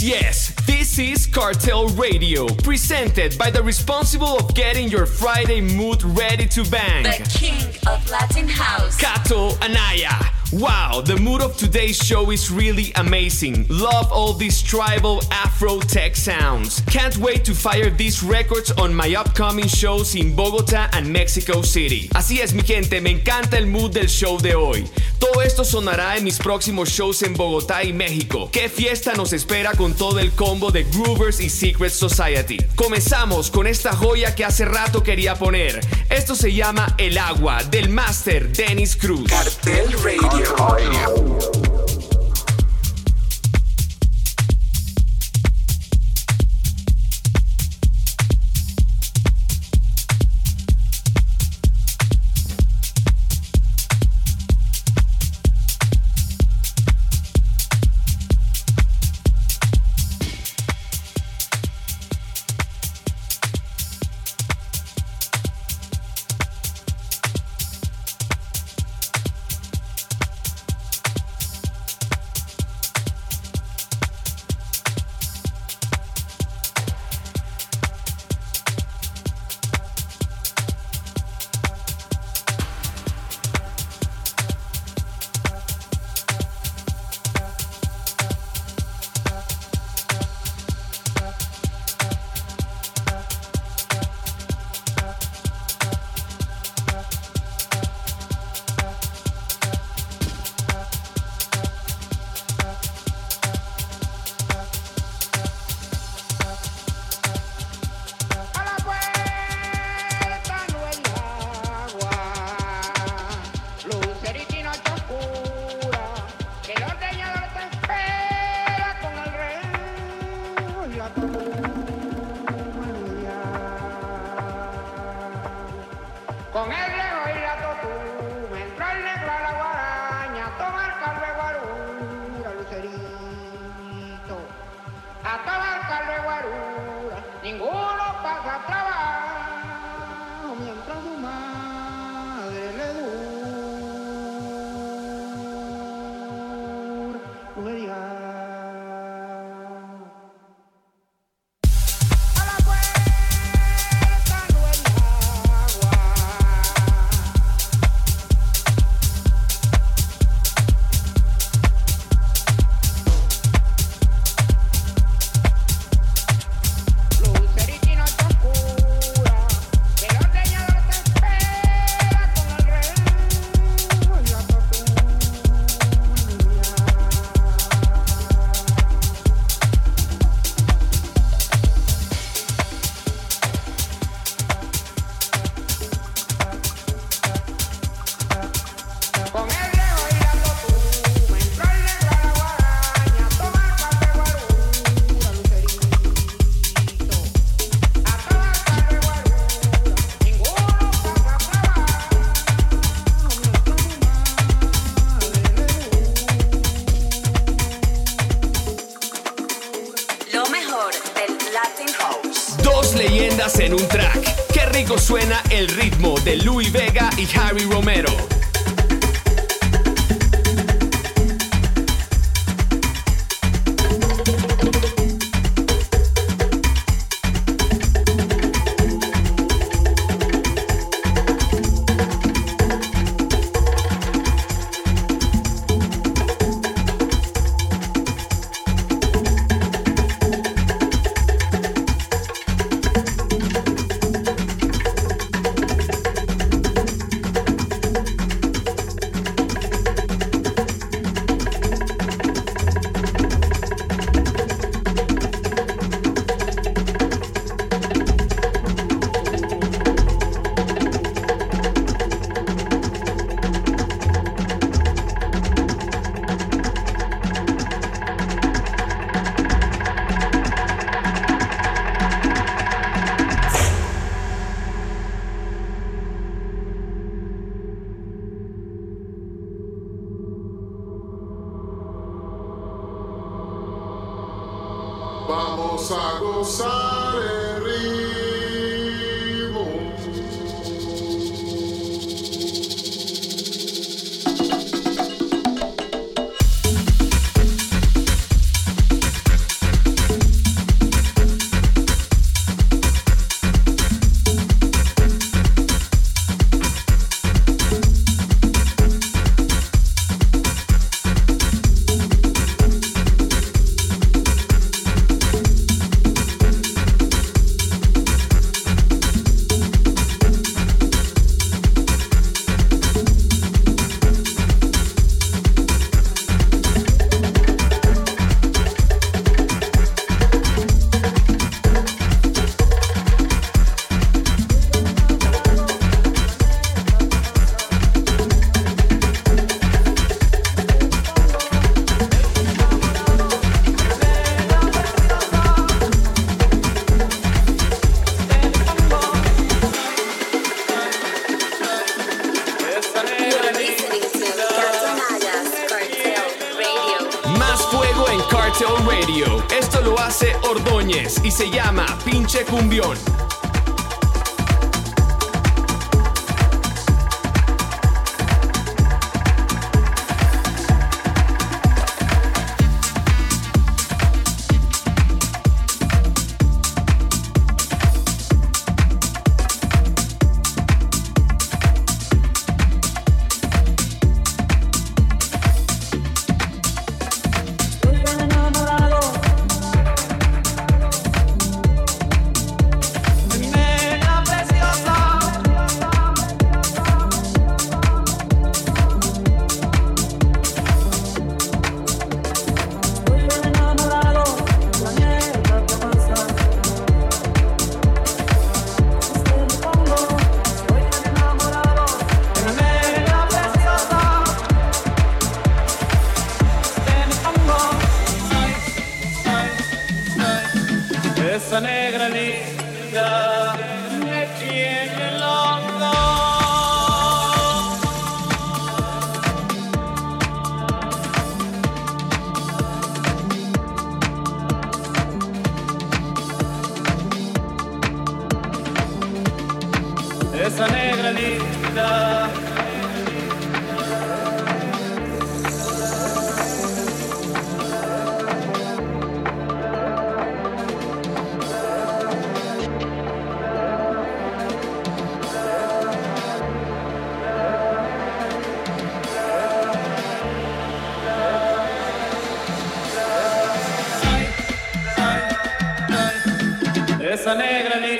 Yes, yes. This is Cartel Radio, presented by the responsible of getting your Friday mood ready to bang. The king of Latin House. Kato Anaya. Wow, the mood of today's show is really amazing. Love all these tribal Afro tech sounds. Can't wait to fire these records on my upcoming shows in Bogotá and Mexico City. Así es, mi gente, me encanta el mood del show de hoy. Todo esto sonará en mis próximos shows en Bogotá y México. ¿Qué fiesta nos espera con todo el combo de Groovers y Secret Society? Comenzamos con esta joya que hace rato quería poner. Esto se llama El Agua del Master Dennis Cruz. Cartel. A Esto lo hace Ordóñez y se llama Pinche Cumbión. सने ग्रने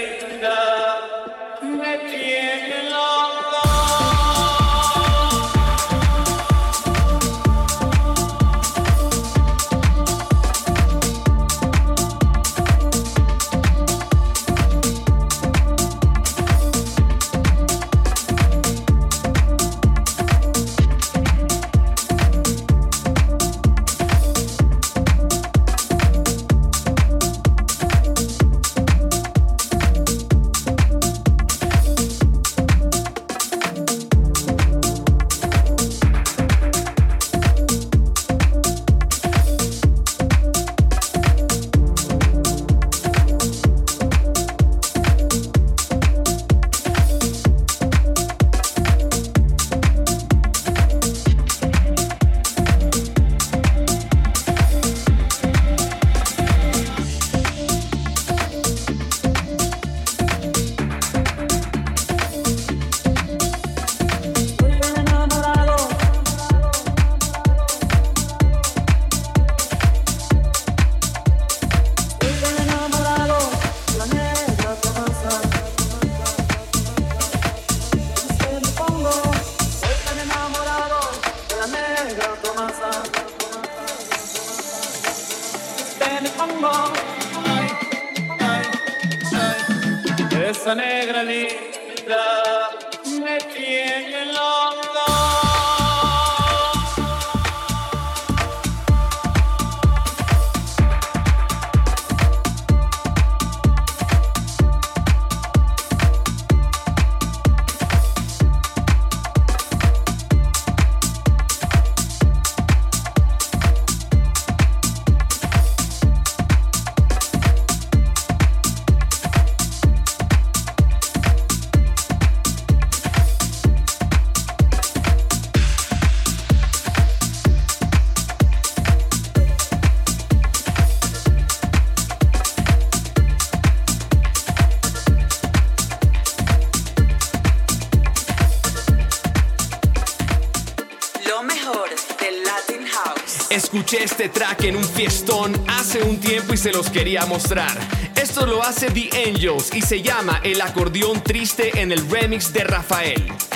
en un fiestón hace un tiempo y se los quería mostrar. Esto lo hace The Angels y se llama El acordeón triste en el remix de Rafael.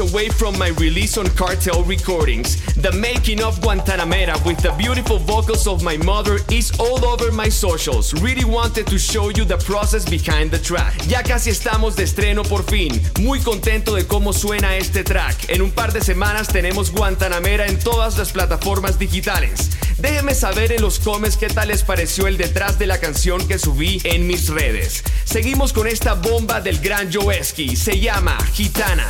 Away from my release on Cartel Recordings. The making of Guantanamera with the beautiful vocals of my mother is all over my socials. Really wanted to show you the process behind the track. Ya casi estamos de estreno por fin. Muy contento de cómo suena este track. En un par de semanas tenemos Guantanamera en todas las plataformas digitales. Déjenme saber en los comments qué tal les pareció el detrás de la canción que subí en mis redes. Seguimos con esta bomba del gran Joeski. Se llama Gitana.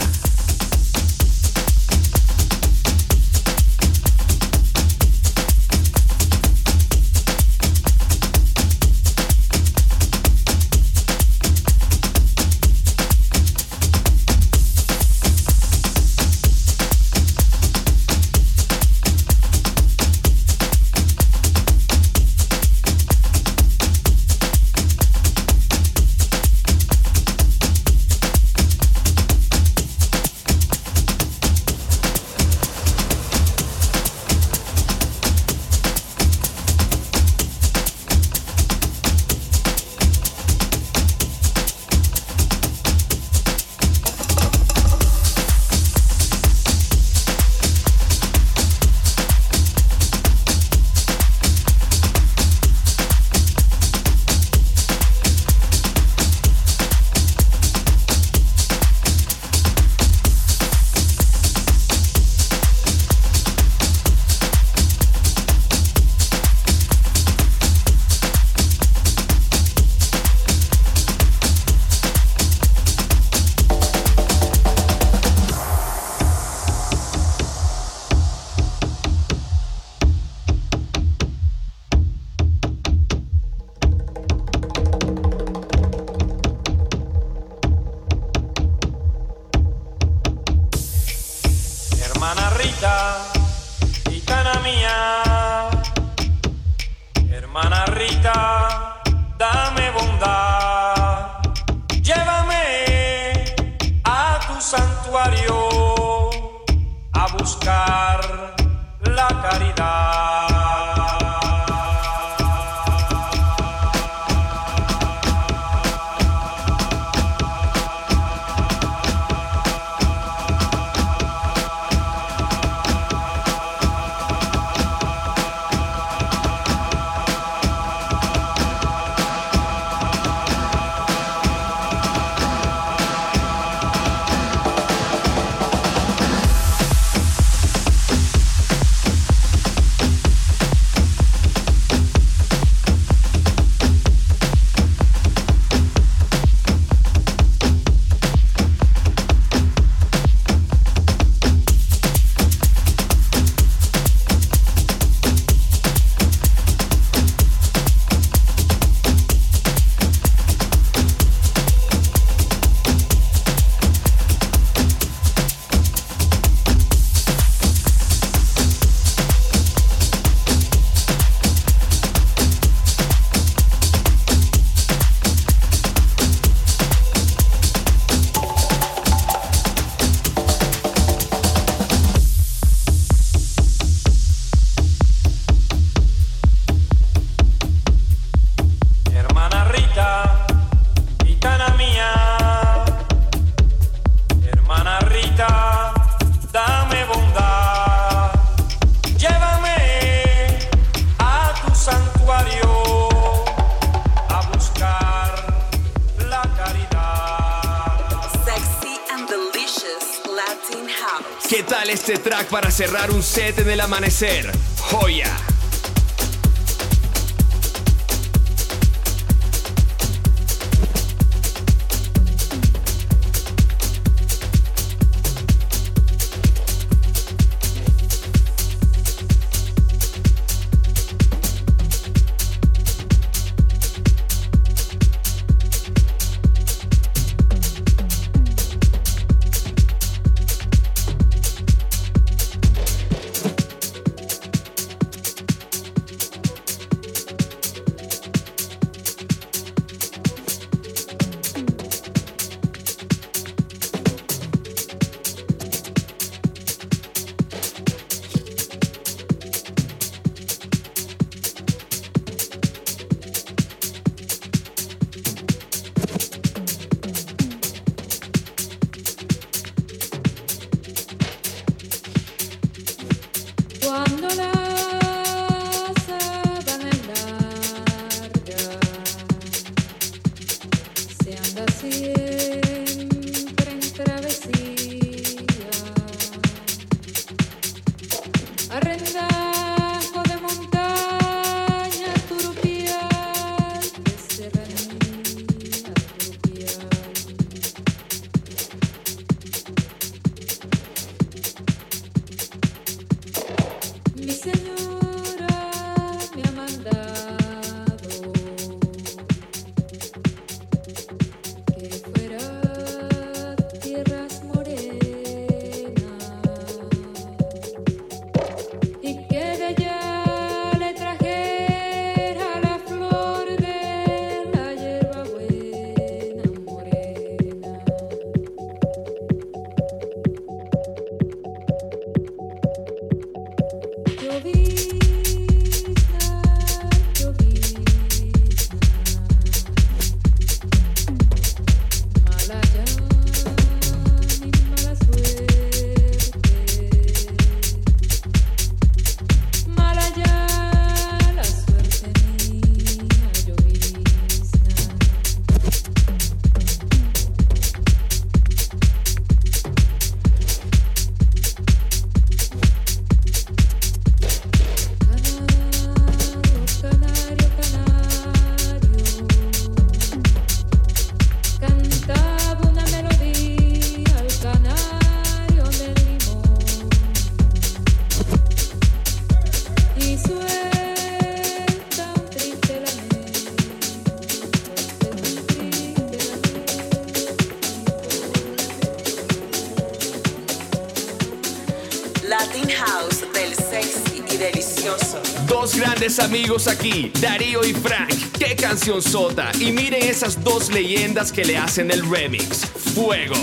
Cerrar un set en el amanecer? Amigos aquí, Darío y Frank. ¡Qué canción sota! Y miren esas dos leyendas que le hacen el remix. Fuego.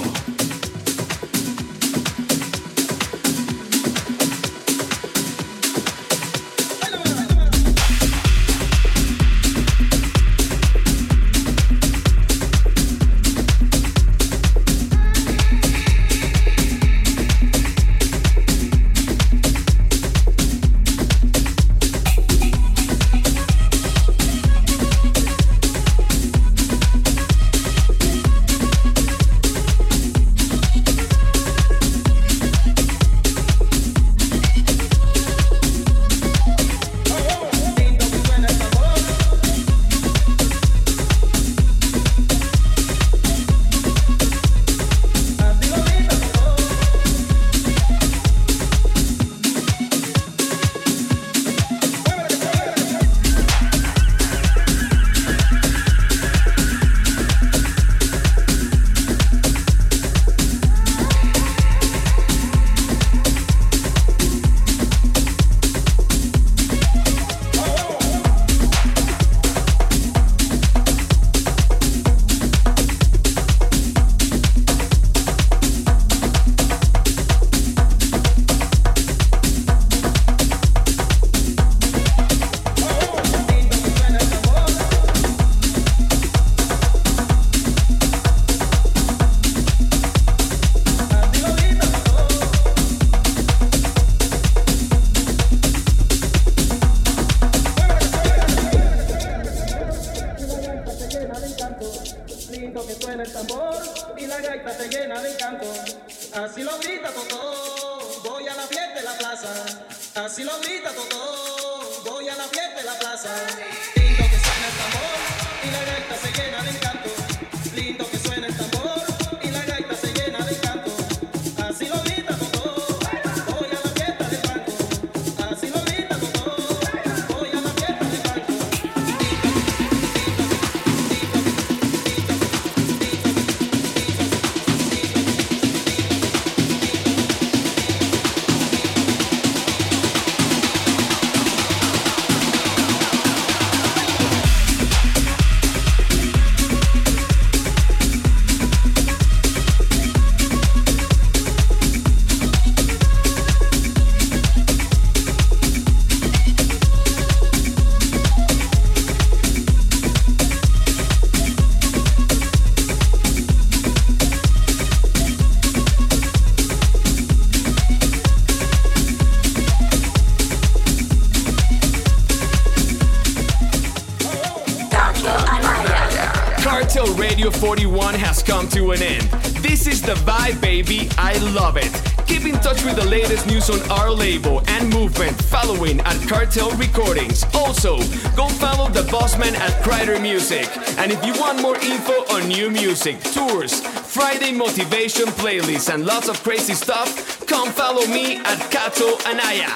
Come to an end. This is the vibe, baby. I love it. Keep in touch with the latest news on our label and movement following at Cartel Recordings. Also, go follow the bossman at Crider Music. And if you want more info on new music, tours, Friday motivation playlists, and lots of crazy stuff, come follow me at Kato Anaya.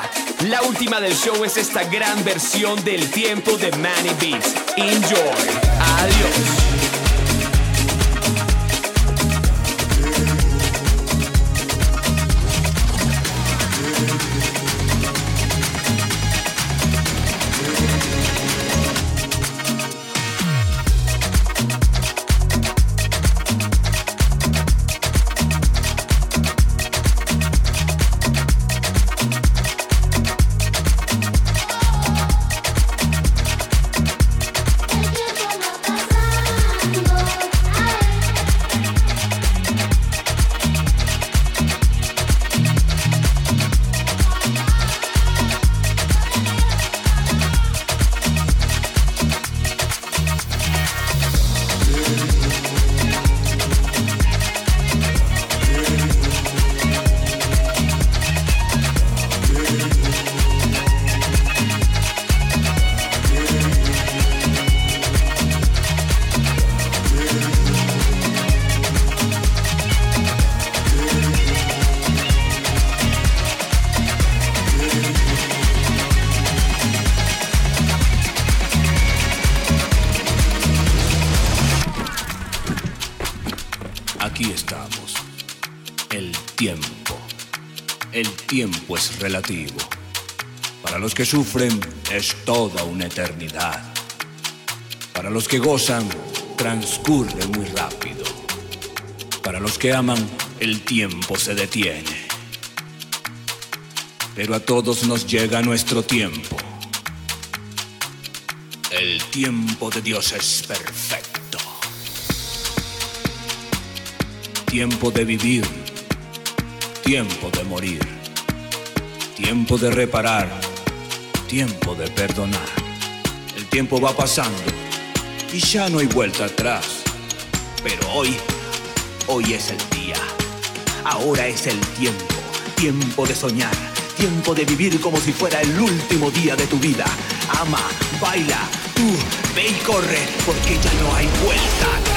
La última del show es esta gran versión del tiempo de Manny Beats. Enjoy. Adiós. El tiempo es relativo. Para los que sufren es toda una eternidad. Para los que gozan transcurre muy rápido. Para los que aman el tiempo se detiene. Pero a todos nos llega nuestro tiempo. El tiempo de Dios es perfecto. Tiempo de vivir, tiempo de morir, tiempo de reparar, tiempo de perdonar. El tiempo va pasando y ya no hay vuelta atrás. Pero hoy, hoy es el día. Ahora es el tiempo, tiempo de soñar, tiempo de vivir como si fuera el último día de tu vida. Ama, baila, tú, ve y corre, porque ya no hay vuelta atrás.